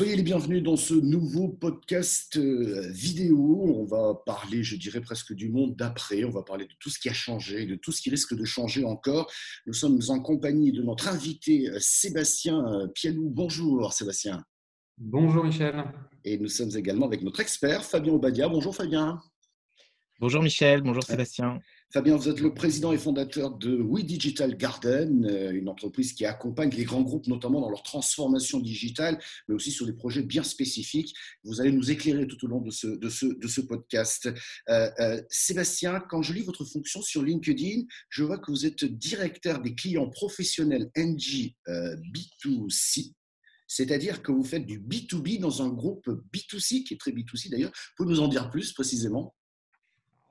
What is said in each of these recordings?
Soyez les bienvenus dans ce nouveau podcast euh, vidéo. On va parler, je dirais presque du monde d'après. On va parler de tout ce qui a changé, de tout ce qui risque de changer encore. Nous sommes en compagnie de notre invité euh, Sébastien euh, Pialou. Bonjour Sébastien. Bonjour Michel. Et nous sommes également avec notre expert Fabien Obadia. Bonjour Fabien. Bonjour Michel, bonjour Sébastien. Fabien, vous êtes le président et fondateur de We Digital Garden, euh, une entreprise qui accompagne les grands groupes, notamment dans leur transformation digitale, mais aussi sur des projets bien spécifiques. Vous allez nous éclairer tout au long de ce, podcast. Euh, euh, Sébastien, quand je lis votre fonction sur LinkedIn, je vois que vous êtes directeur des clients professionnels NG B2C. C'est-à-dire que vous faites du B2B dans un groupe B2C, qui est très B2C d'ailleurs. Vous pouvez nous en dire plus précisément?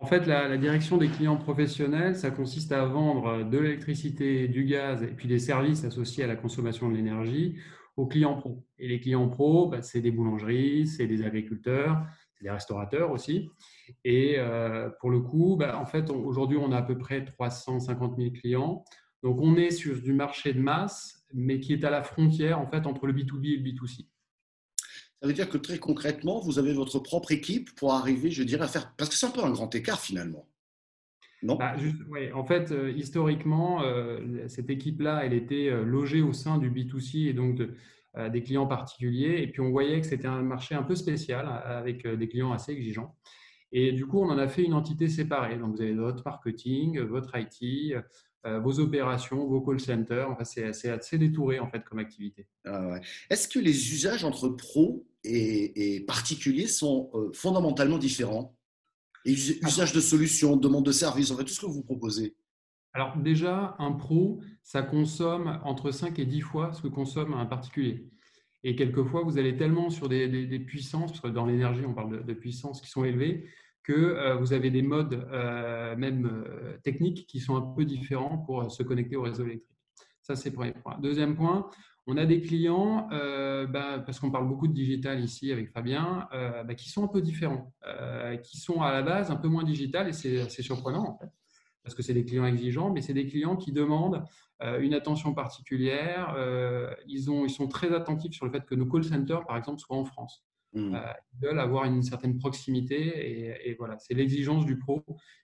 En fait, la, direction des clients professionnels, ça consiste à vendre de l'électricité, du gaz et puis des services associés à la consommation de l'énergie aux clients pro. Et les clients pro, bah, c'est des boulangeries, c'est des agriculteurs, c'est des restaurateurs aussi. Et euh, pour le coup, bah, en fait, aujourd'hui, on a à peu près 350 000 clients. Donc, on est sur du marché de masse, mais qui est à la frontière en fait entre le B2B et le B2C. Ça veut dire que très concrètement, vous avez votre propre équipe pour arriver, je dirais, à faire. Parce que c'est un peu un grand écart finalement. Non? Bah, en fait, euh, historiquement, euh, cette équipe-là, elle était euh, logée au sein du B2C et donc des clients particuliers. Et puis, on voyait que c'était un marché un peu spécial avec des clients assez exigeants. Et du coup, on en a fait une entité séparée. Donc, vous avez votre marketing, votre IT, vos opérations, vos call centers. Enfin, c'est assez, détouré en fait comme activité. Ah Est-ce que les usages entre pros et, particuliers sont euh, fondamentalement différents et Usage de solutions, demande de services, en fait, tout ce que vous proposez alors déjà, un pro, ça consomme entre 5 et 10 fois ce que consomme un particulier. Et quelquefois, vous allez tellement sur des, puissances, parce que dans l'énergie, on parle de, puissances qui sont élevées, que euh, vous avez des modes euh, même techniques qui sont un peu différents pour se connecter au réseau électrique. Ça, c'est premier point. Deuxième point, on a des clients, bah, parce qu'on parle beaucoup de digital ici avec Fabien, bah, qui sont un peu différents, qui sont à la base un peu moins digital et c'est surprenant en fait, parce que c'est des clients exigeants, mais c'est des clients qui demandent une attention particulière. ils, ont, ils sont très attentifs sur le fait que nos call centers, par exemple, soient en France. Mmh. Euh, ils veulent avoir une certaine proximité et, voilà, c'est l'exigence du pro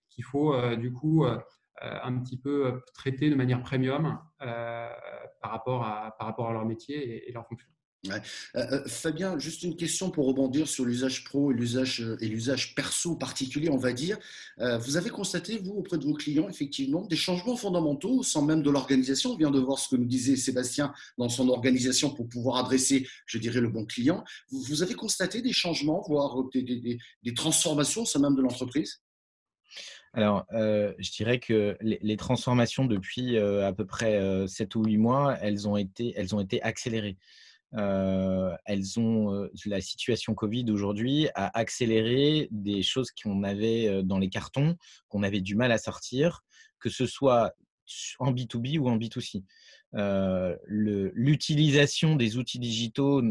qu'il faut euh, du coup euh, un petit peu traiter de manière premium par, rapport à, par rapport à leur métier et leur fonction. Euh, euh, Fabien, juste une question pour rebondir sur l'usage pro et l'usage euh, et l'usage perso particulier, on va dire. vous avez constaté, vous, auprès de vos clients, effectivement, des changements fondamentaux, sans même de l'organisation. On vient de voir ce que nous disait Sébastien dans son organisation pour pouvoir adresser, je dirais, le bon client. Vous, avez constaté des changements, voire des, transformations, sans même de l'entreprise? Alors, je dirais que les, transformations depuis à peu près 7 ou 8 mois, elles ont été, elles ont été accélérées. Euh, elles ont euh, la situation Covid aujourd'hui a accéléré des choses qu'on avait euh, dans les cartons, qu'on avait du mal à sortir, que ce soit en B2B ou en B2C. L'utilisation des outils digitaux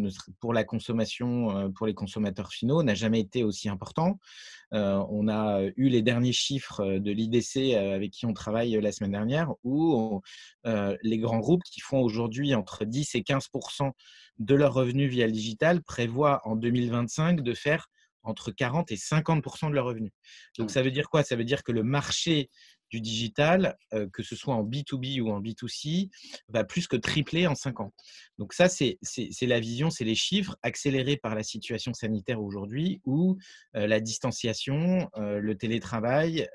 pour la consommation, pour les consommateurs finaux, n'a jamais été aussi important. on a eu les derniers chiffres de l'IDC avec qui on travaille la semaine dernière, où les grands groupes qui font aujourd'hui entre 10 et 15% de leurs revenus via le digital prévoient en 2025 de faire entre 40 et 50% de leurs revenus. Donc, ça veut dire quoi? Ça veut dire que le marché du digital, euh, que ce soit en B2B ou en B2C, va plus que tripler en 5 ans. Donc ça, c'est la vision, c'est les chiffres accélérés par la situation sanitaire aujourd'hui où euh, la distanciation, euh, le télétravail,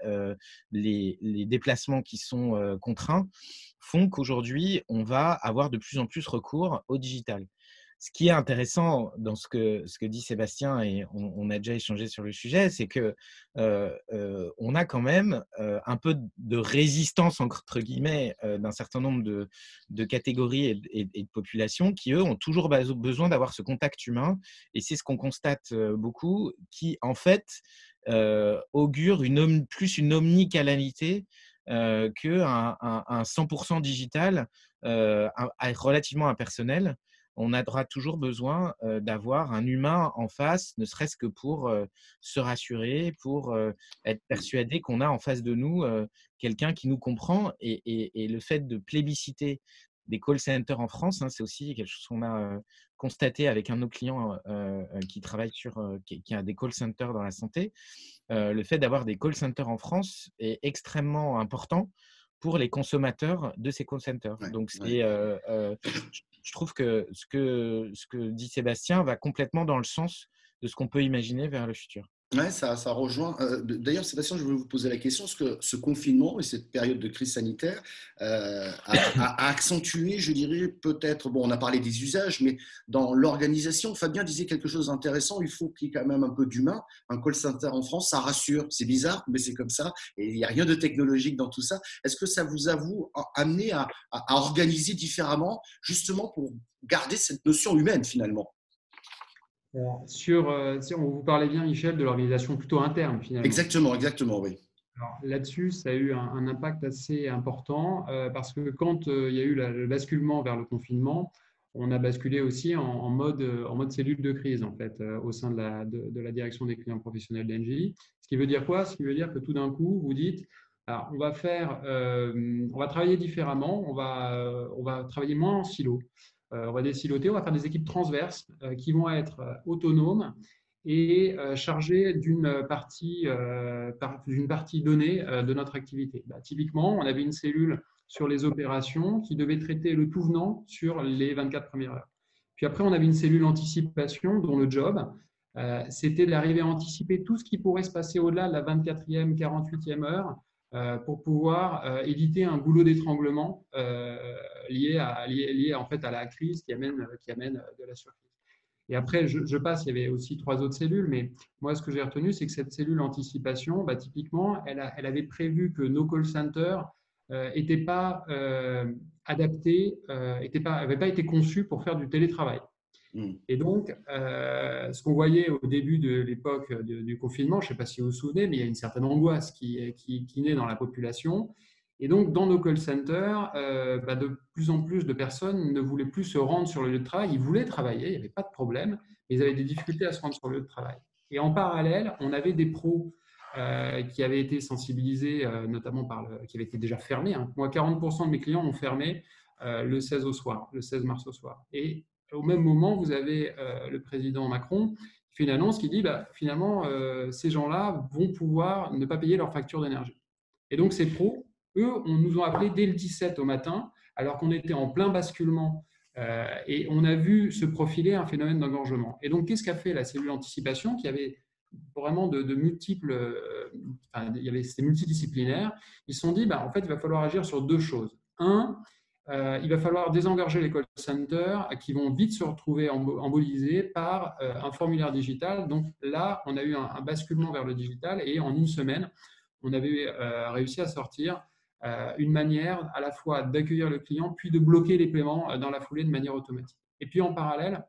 les, les, déplacements qui sont contraints font qu'aujourd'hui, on va avoir de plus en plus recours au digital ce qui est intéressant dans ce que, ce que dit Sébastien, et on, a déjà échangé sur le sujet, c'est que euh, euh, on a quand même euh, un peu de résistance, entre guillemets, d'un certain nombre de, de catégories et, de populations qui, eux, ont toujours besoin d'avoir ce contact humain. Et c'est ce qu'on constate beaucoup, qui, en fait, augure plus une omnicanalité qu'un un, un 100% digital relativement impersonnel on aura toujours besoin d'avoir un humain en face, ne serait-ce que pour se rassurer, pour être persuadé qu'on a en face de nous quelqu'un qui nous comprend. Et, le fait de plébisciter des call centers en France. Hein. C'est aussi quelque chose qu'on a constaté avec un de nos clients qui travaille sur, qui, a des call centers dans la santé. le fait d'avoir des call centers en France est extrêmement important pour les consommateurs de ces call centers. Donc, c'est, je trouve que ce, que ce que dit Sébastien va complètement dans le sens de ce qu'on peut imaginer vers le futur. Oui, ça, ça rejoint. Euh, d'ailleurs, Sébastien, je voulais vous poser la question est-ce que ce confinement et cette période de crise sanitaire euh, a, accentué, je dirais, peut-être, bon, on a parlé des usages, mais dans l'organisation, Fabien disait quelque chose d'intéressant il faut qu'il y ait quand même un peu d'humain. Un call center en France, ça rassure. C'est bizarre, mais c'est comme ça. Et il n'y a rien de technologique dans tout ça. Est-ce que ça vous a vous, amené à organiser différemment, justement pour garder cette notion humaine finalement? Sur, euh, on vous parlait bien, Michel, de l'organisation plutôt interne, finalement. Exactement, exactement, oui. Là-dessus, ça a eu un, impact assez important euh, parce que quand euh, il y a eu le basculement vers le confinement, on a basculé aussi en, mode, en mode cellule de crise, en fait, au sein de la, de, la direction des clients professionnels d'Engie. Ce qui veut dire quoi? Ce qui veut dire que tout d'un coup, vous dites, alors, on va faire, on va travailler différemment, on va, on va travailler moins en silo. Euh, on va déciloter, on va faire des équipes transverses euh, qui vont être euh, autonomes et chargées d'une partie, d'une partie donnée de notre activité. Bah, typiquement, on avait une cellule sur les opérations qui devait traiter le tout venant sur les 24 premières heures. Puis après, on avait une cellule anticipation dont le job, c'était d'arriver à anticiper tout ce qui pourrait se passer au-delà de la 24e, 48e heure euh, pour pouvoir euh, éviter un goulot d'étranglement euh, lié, à, en fait à la crise qui amène, de la surcrise. Et après, je, passe, il y avait aussi trois autres cellules, mais moi, ce que j'ai retenu, c'est que cette cellule anticipation, bah, typiquement, elle, avait prévu que nos call centers n'étaient pas adaptés, n'avaient pas été conçus pour faire du télétravail. Mm. Et donc, euh, ce qu'on voyait au début de l'époque du confinement, je ne sais pas si vous vous souvenez, mais il y a une certaine angoisse qui, naît dans la population. Et donc, dans nos call centers, euh, bah, de plus en plus de personnes ne voulaient plus se rendre sur le lieu de travail. Ils voulaient travailler, il n'y avait pas de problème, mais ils avaient des difficultés à se rendre sur le lieu de travail. Et en parallèle, on avait des pros euh, qui avaient été sensibilisés, notamment par le, qui avaient été déjà fermés. Hein. Moi, 40% de mes clients ont fermé le 16 au soir, le 16 mars au soir. Et au même moment, vous avez euh, le président Macron qui fait une annonce qui dit bah, finalement, euh, ces gens-là vont pouvoir ne pas payer leur facture d'énergie. Et donc, ces pros, eux, on nous ont appelés dès le 17 au matin, alors qu'on était en plein basculement euh, et on a vu se profiler un phénomène d'engorgement. Et donc, qu'est-ce qu'a fait la cellule anticipation qui avait vraiment de, multiples, c'était multidisciplinaire. Ils se sont dit, bah, en fait, il va falloir agir sur deux choses. Un, euh, il va falloir désengorger les call centers qui vont vite se retrouver embolisés par euh, un formulaire digital. Donc là, on a eu un, basculement vers le digital et en une semaine, on avait euh, réussi à sortir une manière à la fois d'accueillir le client puis de bloquer les paiements dans la foulée de manière automatique. Et puis en parallèle,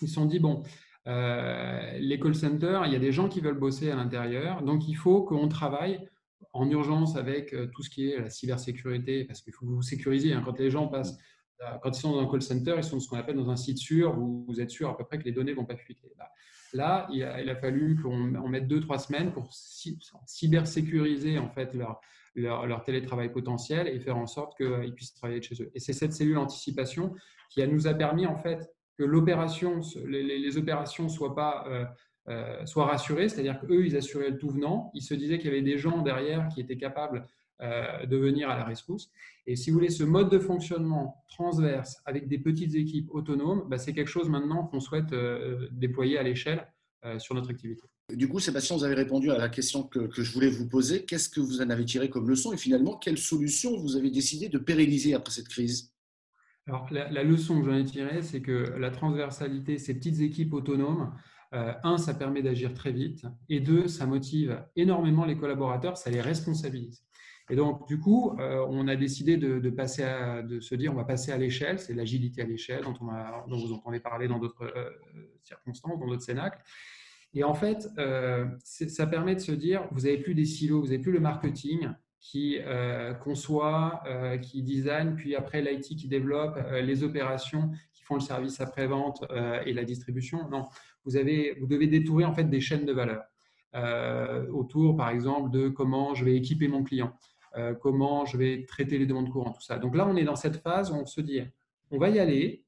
ils se sont dit, bon, les call centers, il y a des gens qui veulent bosser à l'intérieur, donc il faut qu'on travaille en urgence avec euh, tout ce qui est la cybersécurité, parce qu'il faut vous sécuriser. Hein. Quand les gens passent, quand ils sont dans un call center, ils sont ce qu'on appelle dans un site sûr, où vous êtes sûr à peu près que les données ne vont pas fuiter. Là, il a, fallu qu'on mette deux, trois semaines pour cybersécuriser en fait leur, leur, télétravail potentiel et faire en sorte qu'ils puissent travailler de chez eux. Et c'est cette cellule anticipation qui nous a permis en fait que l'opération, les, opérations ne soient pas euh, euh, soient rassurés, c'est-à-dire qu'eux, ils assuraient le tout venant, ils se disaient qu'il y avait des gens derrière qui étaient capables euh, de venir à la rescousse. Et si vous voulez, ce mode de fonctionnement transverse avec des petites équipes autonomes, bah, c'est quelque chose maintenant qu'on souhaite euh, déployer à l'échelle sur notre activité. Du coup, Sébastien, vous avez répondu à la question que, je voulais vous poser. Qu'est-ce que vous en avez tiré comme leçon et finalement, quelle solution vous avez décidé de pérenniser après cette crise? Alors, la, la leçon que j'en ai tirée, c'est que la transversalité, ces petites équipes autonomes, euh, un, ça permet d'agir très vite. Et deux, ça motive énormément les collaborateurs, ça les responsabilise. Et donc, du coup, euh, on a décidé de, passer à, de se dire, on va passer à l'échelle, c'est l'agilité à l'échelle dont, dont, vous entendez parler dans d'autres euh, circonstances, dans d'autres cénacles. Et en fait, ça permet de se dire, vous n'avez plus des silos, vous n'avez plus le marketing qui conçoit, qui design, puis après l'IT qui développe, les opérations qui font le service après-vente et la distribution. Non, vous, avez, vous devez détourer en fait des chaînes de valeur euh, autour, par exemple, de comment je vais équiper mon client. comment je vais traiter les demandes courantes, tout ça. Donc là, on est dans cette phase où on se dit, on va y aller,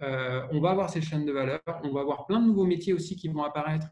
on va avoir ces chaînes de valeur, on va avoir plein de nouveaux métiers aussi qui vont apparaître.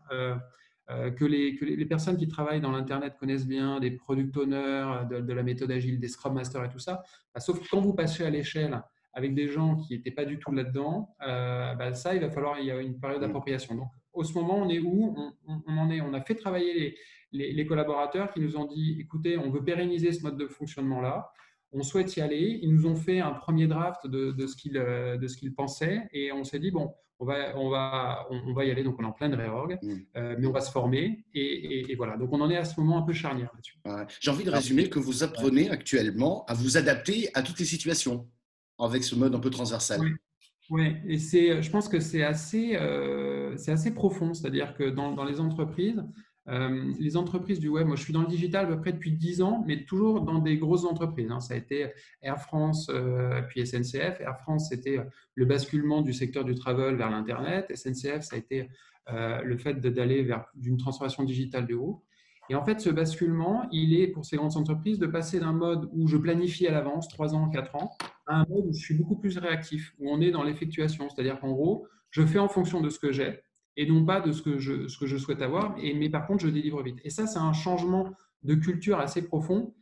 que, les, que, les, personnes qui travaillent dans l'Internet connaissent bien, des product owners, de, la méthode agile, des Scrum Masters et tout ça. Bah, sauf que quand vous passez à l'échelle avec des gens qui n'étaient pas du tout là-dedans, bah, ça, il va falloir, il y a une période mmh. d'appropriation. Donc, au ce moment, on est où? On, en est On a fait travailler les, les, collaborateurs qui nous ont dit, écoutez, on veut pérenniser ce mode de fonctionnement-là on souhaite y aller. Ils nous ont fait un premier draft de, de ce qu'ils euh, qu pensaient et on s'est dit, bon, on va, on, va, on, va y aller. Donc, on est en pleine réorg, mm. euh, mais on va se former. Et, voilà. Donc, on en est à ce moment un peu charnière là-dessus. J'ai envie de résumer que vous apprenez actuellement à vous adapter à toutes les situations avec ce mode un peu transversal. Oui, et c'est, je pense que c'est assez, euh, c'est assez profond. C'est-à-dire que dans, les entreprises, euh, les entreprises du web, moi je suis dans le digital à peu près depuis 10 ans, mais toujours dans des grosses entreprises. Hein. Ça a été Air France, euh, puis SNCF. Air France, c'était le basculement du secteur du travel vers l'Internet. SNCF, ça a été le fait d'aller vers une transformation digitale de haut. Et en fait, ce basculement, il est pour ces grandes entreprises de passer d'un mode où je planifie à l'avance, 3 ans, 4 ans, à un mode où je suis beaucoup plus réactif, où on est dans l'effectuation. C'est-à-dire qu'en gros, je fais en fonction de ce que j'ai et non pas de ce que je, ce que je souhaite avoir, et, mais par contre, je délivre vite. Et ça, c'est un changement de culture assez profond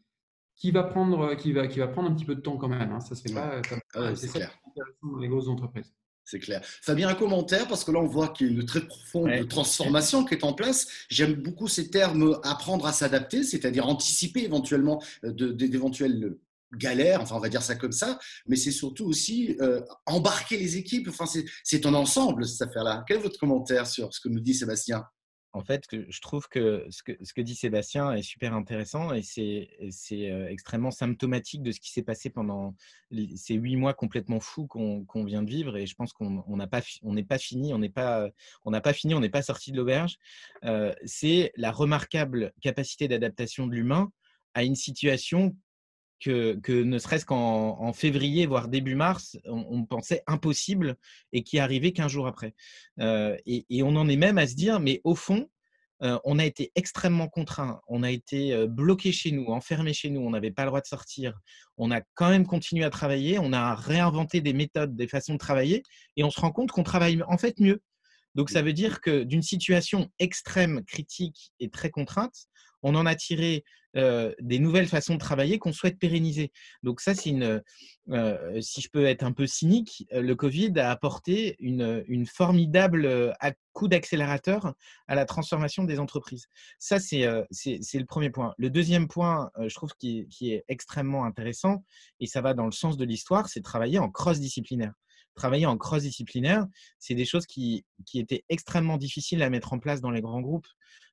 qui va prendre, qui va, qui va prendre un petit peu de temps quand même. Hein. Ça se fait pas comme ah c'est clair. dans les grosses entreprises. C'est clair. Fabien, un commentaire, parce que là, on voit qu'il y a une très profonde transformation qui est en place. J'aime beaucoup ces termes apprendre à s'adapter, c'est-à-dire anticiper éventuellement euh, d'éventuels galère, enfin on va dire ça comme ça, mais c'est surtout aussi euh, embarquer les équipes. Enfin, c'est un ensemble cette affaire-là. Quel est votre commentaire sur ce que nous dit Sébastien? En fait, je trouve que ce, que ce que dit Sébastien est super intéressant et c'est euh, extrêmement symptomatique de ce qui s'est passé pendant ces huit mois complètement fous qu'on vient de vivre. Et je pense qu'on n'est pas, pas fini, on n'est pas, on pas fini, on n'est pas sorti de l'auberge. Euh, c'est la remarquable capacité d'adaptation de l'humain à une situation que, ne serait-ce qu'en février, voire début mars, on, pensait impossible et qui arrivait qu'un jour après. Euh, et, on en est même à se dire, mais au fond, euh, on a été extrêmement contraint, on a été euh, bloqué chez nous, enfermé chez nous, on n'avait pas le droit de sortir. On a quand même continué à travailler, on a réinventé des méthodes, des façons de travailler, et on se rend compte qu'on travaille en fait mieux. Donc ça veut dire que d'une situation extrême, critique et très contrainte, on en a tiré des nouvelles façons de travailler qu'on souhaite pérenniser. Donc ça, c'est une, si je peux être un peu cynique, le Covid a apporté une, formidable coup d'accélérateur à la transformation des entreprises. Ça, c'est le premier point. Le deuxième point, je trouve, qui, qui est extrêmement intéressant, et ça va dans le sens de l'histoire, c'est travailler en cross-disciplinaire travailler en cross-disciplinaire, c'est des choses qui, qui, étaient extrêmement difficiles à mettre en place dans les grands groupes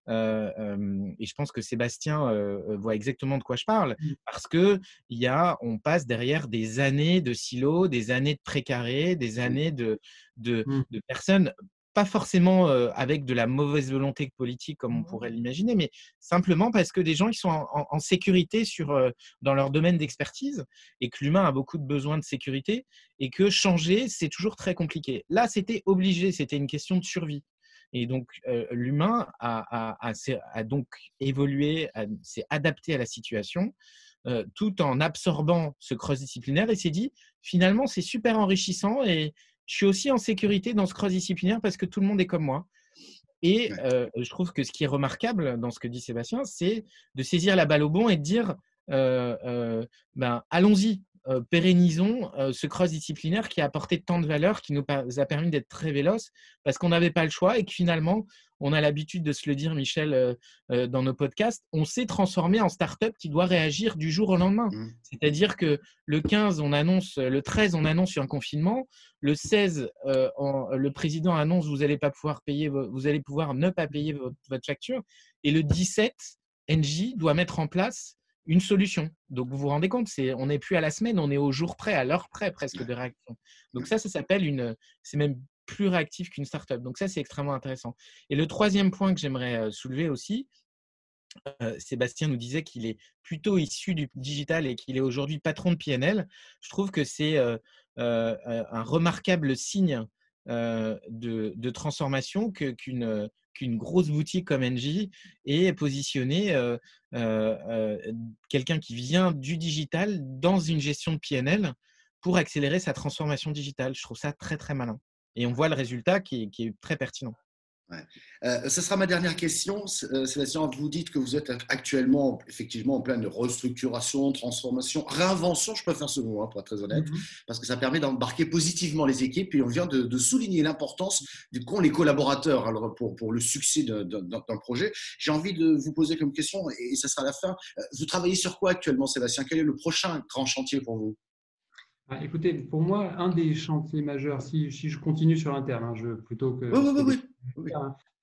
et je pense que Sébastien voit exactement de quoi je parle, mmh. parce que y a, on passe derrière des années de silos, des années de précarés, des mmh. années de, de, mmh. de personnes pas forcément avec de la mauvaise volonté politique comme on pourrait l'imaginer, mais simplement parce que des gens qui sont en, sécurité sur, dans leur domaine d'expertise et que l'humain a beaucoup de besoins de sécurité et que changer, c'est toujours très compliqué. Là, c'était obligé, c'était une question de survie. Et donc, l'humain a, donc évolué, s'est adapté à la situation, tout en absorbant ce cross-disciplinaire et s'est dit, finalement, c'est super enrichissant et je suis aussi en sécurité dans ce cross-disciplinaire parce que tout le monde est comme moi. Et je trouve que ce qui est remarquable dans ce que dit Sébastien, c'est de saisir la balle au bon et de dire, ben, allons-y, euh, pérennisons euh, ce cross-disciplinaire qui a apporté tant de valeur, qui nous a permis d'être très véloces, parce qu'on n'avait pas le choix et que finalement, on a l'habitude de se le dire, Michel, euh, dans nos podcasts, on s'est transformé en start-up qui doit réagir du jour au lendemain. Mmh. C'est-à-dire que le 15, on annonce, le 13, on annonce un confinement. Le 16, le président annonce vous allez pas pouvoir payer, vous allez pouvoir ne pas payer votre, votre facture. Et le 17, NJ doit mettre en place une solution. Donc, vous vous rendez compte, c'est, on n'est plus à la semaine, on est au jour près, à l'heure près presque de réaction. Donc, ça, ça s'appelle une. C'est même plus réactif qu'une startup. Donc, ça, c'est extrêmement intéressant. Et le troisième point que j'aimerais euh, soulever aussi, euh, Sébastien nous disait qu'il est plutôt issu du digital et qu'il est aujourd'hui patron de PNL. Je trouve que c'est euh, un remarquable signe de, transformation qu'une qu'une grosse boutique comme NJ est positionnée quelqu'un qui vient du digital dans une gestion de PNL pour accélérer sa transformation digitale. Je trouve ça très, très malin. Et on voit le résultat qui est très pertinent. Euh, ce sera ma dernière question. Euh, Sébastien, vous dites que vous êtes actuellement effectivement en pleine restructuration, transformation, réinvention, je préfère ce mot hein, pour être très honnête, mm-hmm. parce que ça permet d'embarquer positivement les équipes et on vient de, souligner l'importance du qu'ont les collaborateurs alors pour, pour le succès d'un projet. J'ai envie de vous poser comme question, et ça sera la fin. Euh, vous travaillez sur quoi actuellement, Sébastien? Quel est le prochain grand chantier pour vous? Ah, écoutez, pour moi, un des chantiers majeurs, si, je continue sur l'interne, hein, je, plutôt que. Oui, oui, oui,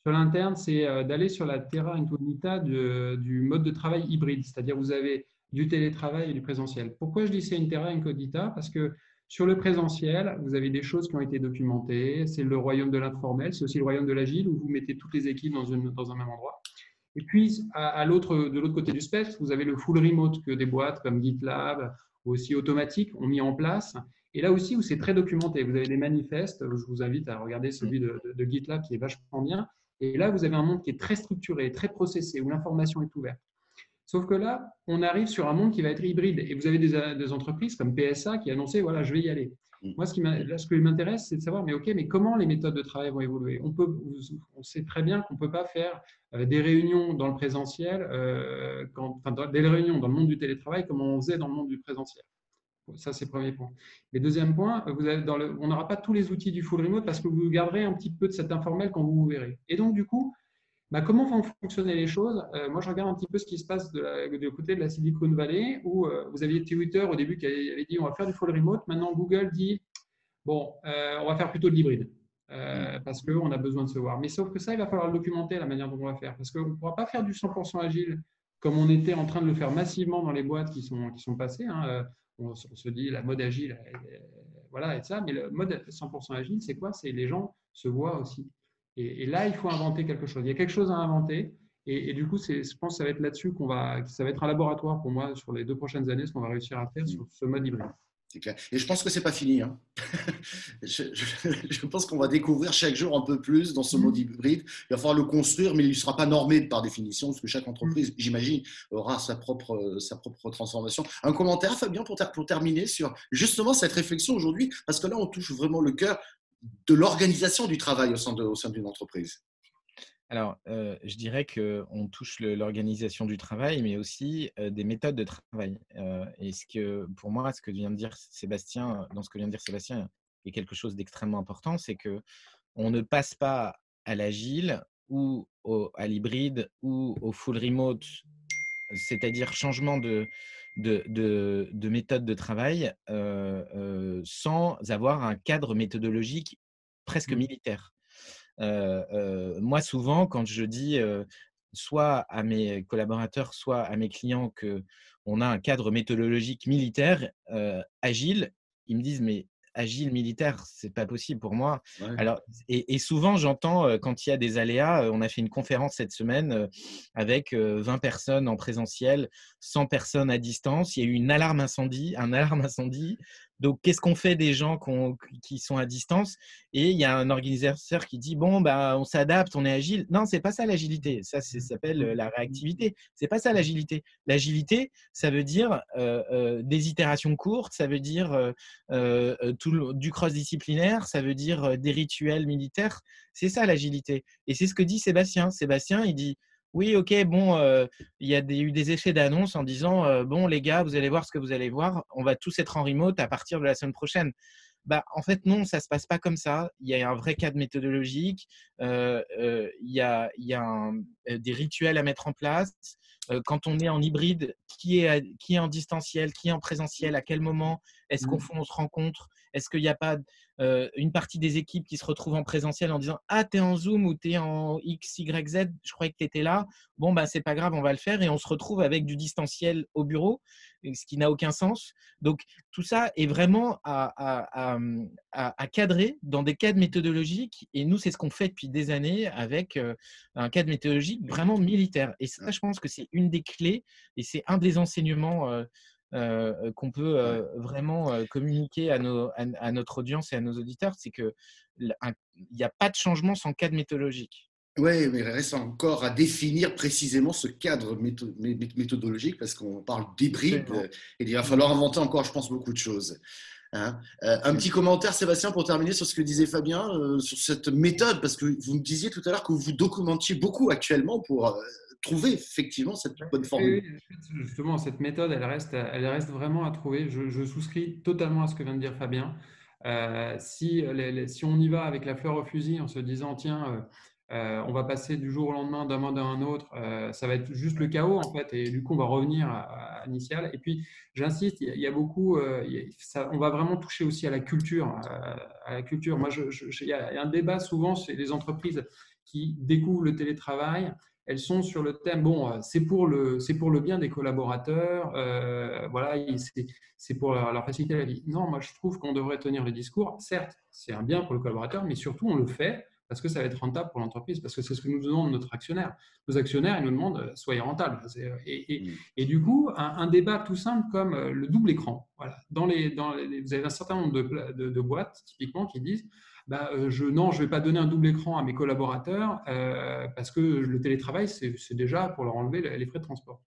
sur l'interne, c'est euh, d'aller sur la terra incognita du mode de travail hybride, c'est-à-dire vous avez du télétravail et du présentiel. Pourquoi je dis c'est une terra incognita? Parce que sur le présentiel, vous avez des choses qui ont été documentées. C'est le royaume de l'informel, c'est aussi le royaume de l'agile où vous mettez toutes les équipes dans, une, dans un même endroit. Et puis, à, l'autre, de l'autre côté du spectre, vous avez le full remote que des boîtes comme GitLab aussi automatiques ont mis en place. Et là aussi, où c'est très documenté. Vous avez des manifestes. Je vous invite à regarder celui de, de, GitLab qui est vachement bien. Et là, vous avez un monde qui est très structuré, très processé, où l'information est ouverte. Sauf que là, on arrive sur un monde qui va être hybride. Et vous avez des, entreprises comme PSA qui annoncé, voilà, je vais y aller. Mm. Moi, ce qui m'intéresse, c'est de savoir, mais OK, mais comment les méthodes de travail vont évoluer? On, peut, on sait très bien qu'on ne peut pas faire euh, des réunions dans le présentiel, euh, quand, enfin, des réunions dans le monde du télétravail comme on faisait dans le monde du présentiel. Ça, c'est le premier point. Mais deuxième point, vous avez dans le, on n'aura pas tous les outils du full remote parce que vous garderez un petit peu de cet informel quand vous vous verrez. Et donc, du coup, bah, comment vont fonctionner les choses? Euh, Moi, je regarde un petit peu ce qui se passe de du côté de la Silicon Valley, où euh, vous aviez Twitter au début qui avait dit on va faire du full remote. Maintenant, Google dit bon, euh, on va faire plutôt de l'hybride. parce qu'on a besoin de se voir. Mais sauf que ça, il va falloir le documenter la manière dont on va faire. Parce qu'on ne pourra pas faire du 100% agile comme on était en train de le faire massivement dans les boîtes qui sont, qui sont passées. Hein on, se dit la mode agile, voilà, et ça, mais le mode 100% agile, c'est quoi? C'est les gens se voient aussi. Et, là, il faut inventer quelque chose. Il y a quelque chose à inventer. Et, du coup, je pense que ça va être là-dessus qu'on va, ça va être un laboratoire pour moi sur les deux prochaines années, ce qu'on va réussir à faire sur ce mode hybride. Et je pense que c'est pas fini. Hein. je, pense qu'on va découvrir chaque jour un peu plus dans ce mode hybride. Il va falloir le construire, mais il ne sera pas normé par définition, parce que chaque entreprise, j'imagine, aura sa propre, sa propre transformation. Un commentaire, Fabien, pour, pour terminer sur justement cette réflexion aujourd'hui, parce que là, on touche vraiment le cœur de l'organisation du travail au sein d'une entreprise. Alors, euh, je dirais qu'on touche l'organisation du travail, mais aussi euh, des méthodes de travail. Euh, et ce que, pour moi, ce que vient de dire Sébastien, dans ce que vient de dire Sébastien, est quelque chose d'extrêmement important, c'est que on ne passe pas à l'agile ou à l'hybride ou au full remote, c'est-à-dire changement de, de, de, méthode de travail sans avoir un cadre méthodologique presque mmh. militaire moi, souvent, quand je dis soit à mes collaborateurs, soit à mes clients que on a un cadre méthodologique militaire agile, ils me disent mais agile militaire, c'est pas possible pour moi. Alors, et, souvent, j'entends quand il y a des aléas, on a fait une conférence cette semaine avec 20 personnes en présentiel, 100 personnes à distance. Il y a eu une alarme incendie, un alarme incendie. Donc, qu'est-ce qu'on fait des gens qui sont à distance? Et il y a un organisateur qui dit bon, bah, on s'adapte, on est agile. Non, c'est pas ça l'agilité. Ça, s'appelle la réactivité. C'est pas ça l'agilité. L'agilité, ça veut dire des itérations courtes, ça veut dire tout du cross-disciplinaire, ça veut dire des rituels militaires. C'est ça l'agilité. Et c'est ce que dit Sébastien. Sébastien, il dit oui, ok, bon, il y a eu des effets d'annonce en disant bon, les gars, vous allez voir ce que vous allez voir, on va tous être en remote à partir de la semaine prochaine. Bah, en fait, non, ça ne se passe pas comme ça. Il y a un vrai cadre méthodologique, a, il y a des rituels à mettre en place. Quand on est en hybride, qui est, qui est en distanciel, qui est en présentiel, à quel moment est-ce qu'on mmh. se rencontre? Est-ce qu'il n'y a pas une partie des équipes qui se retrouvent en présentiel en disant Ah, tu es en Zoom ou tu es en X, Y, Z, je croyais que tu étais là. Bon, bah, c'est pas grave, on va le faire. Et on se retrouve avec du distanciel au bureau, ce qui n'a aucun sens. Donc, tout ça est vraiment à, à, cadrer dans des cadres méthodologiques. Et nous, c'est ce qu'on fait depuis des années avec un cadre méthodologique vraiment militaire. Et ça, je pense que c'est une des clés et c'est un des enseignements qu'on peut vraiment communiquer à, nos, à, notre audience et à nos auditeurs, c'est qu'il n'y a pas de changement sans cadre méthodologique. Oui, mais il reste encore à définir précisément ce cadre méthodologique parce qu'on parle d'hybride et il va falloir inventer encore, je pense, beaucoup de choses. Hein. Euh, un petit commentaire, Sébastien, pour terminer sur ce que disait Fabien, euh, sur cette méthode, parce que vous me disiez tout à l'heure que vous documentiez beaucoup actuellement pour euh, trouver effectivement cette bonne formule. justement, cette méthode, elle reste, elle reste vraiment à trouver. Je, souscris totalement à ce que vient de dire Fabien. si, si on y va avec la fleur au fusil en se disant, tiens, euh, on va passer du jour au lendemain d'un mode à un autre. Euh, ça va être juste le chaos en fait, et du coup on va revenir à, l'initial. Et puis j'insiste, il y, a beaucoup, euh, on va vraiment toucher aussi à la culture, à la culture. Moi, il y, a un débat souvent c'est les entreprises qui découvrent le télétravail. Elles sont sur le thème, bon, c'est pour le, c'est pour le bien des collaborateurs, voilà, c'est pour leur, leur, faciliter la vie. Non, moi je trouve qu'on devrait tenir le discours. Certes, c'est un bien pour le collaborateur, mais surtout on le fait parce que ça va être rentable pour l'entreprise, parce que c'est ce que nous demande notre actionnaire. Nos actionnaires, ils nous demandent euh, soyez rentable. Euh, et, et, du coup, un, débat tout simple comme euh, le double écran. Voilà. Dans les, dans vous avez un certain nombre de, de, boîtes, typiquement, qui disent bah, je, non, je ne vais pas donner un double écran à mes collaborateurs parce que le télétravail, c'est déjà pour leur enlever les frais de transport.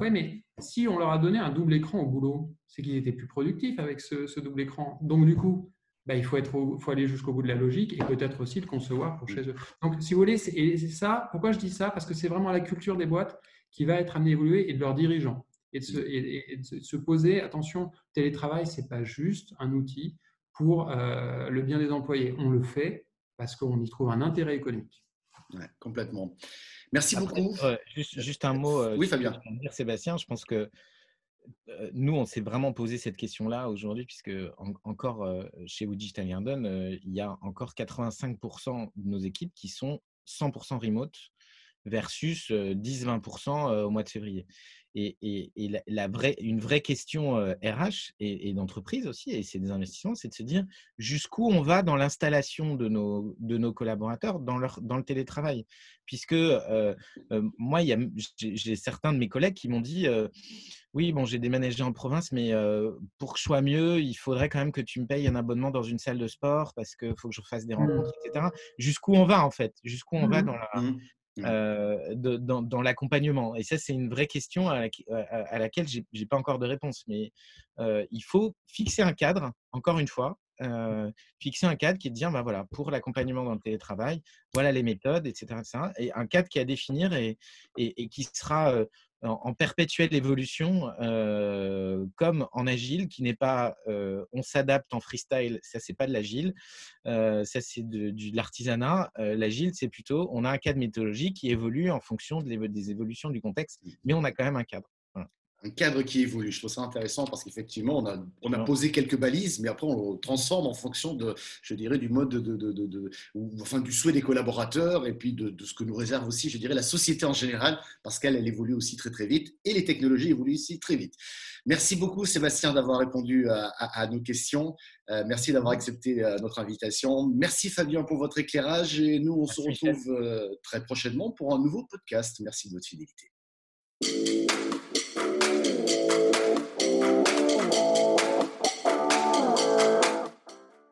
Oui, mais si on leur a donné un double écran au boulot, c'est qu'ils étaient plus productifs avec ce, ce double écran. Donc, du coup, bah, il faut, être, faut aller jusqu'au bout de la logique et peut-être aussi le concevoir pour chez eux. Donc, si vous voulez, c'est ça. Pourquoi je dis ça? Parce que c'est vraiment la culture des boîtes qui va être amenée à évoluer et de leurs dirigeants. Et de se, et, de se poser, attention, télétravail, ce n'est pas juste un outil pour euh, le bien des employés. On le fait parce qu'on y trouve un intérêt économique. complètement. Merci beaucoup. juste, juste, un mot. oui, Fabien. Dire, Sébastien, je pense que nous, on s'est vraiment posé cette question-là aujourd'hui, puisque encore chez Wood Digital Garden, il y a encore 85% de nos équipes qui sont 100% remote versus 10-20% au mois de février. Et, vraie, une vraie question RH et, d'entreprise aussi, et c'est des investissements, c'est de se dire jusqu'où on va dans l'installation de nos, collaborateurs dans le télétravail. Puisque moi, j'ai certains de mes collègues qui m'ont dit oui, bon, j'ai déménagé en province, mais pour que je sois mieux, il faudrait quand même que tu me payes un abonnement dans une salle de sport parce qu'il faut que je fasse des rencontres, mmh. etc. Jusqu'où on va en fait? Jusqu'où on va mmh. dans la, mmh. Dans, l'accompagnement? Et ça, c'est une vraie question à, laquelle je n'ai pas encore de réponse. Mais euh, il faut fixer un cadre, encore une fois, euh, fixer un cadre qui est de dire, bah voilà, pour l'accompagnement dans le télétravail, voilà les méthodes, etc. et un cadre qui est à définir et, et qui sera en, perpétuelle évolution, euh, comme en agile, qui n'est pas euh, on s'adapte en freestyle, ça c'est pas de l'agile, euh, ça c'est de, l'artisanat. l'agile c'est plutôt on a un cadre méthodologique qui évolue en fonction des évolutions du contexte, mais on a quand même un cadre un cadre qui évolue. Je trouve ça intéressant parce qu'effectivement, on a, on a posé quelques balises, mais après, on le transforme en fonction de, je dirais, du mode de, de, de, enfin, du souhait des collaborateurs et puis de, ce que nous réserve aussi, je dirais, la société en général, parce qu'elle, elle évolue aussi très, très vite et les technologies évoluent aussi très vite. Merci beaucoup, Sébastien, d'avoir répondu à, nos questions. Euh, merci d'avoir accepté euh, notre invitation. Merci, Fabien, pour votre éclairage et nous, on se retrouve euh, très prochainement pour un nouveau podcast. Merci de votre fidélité.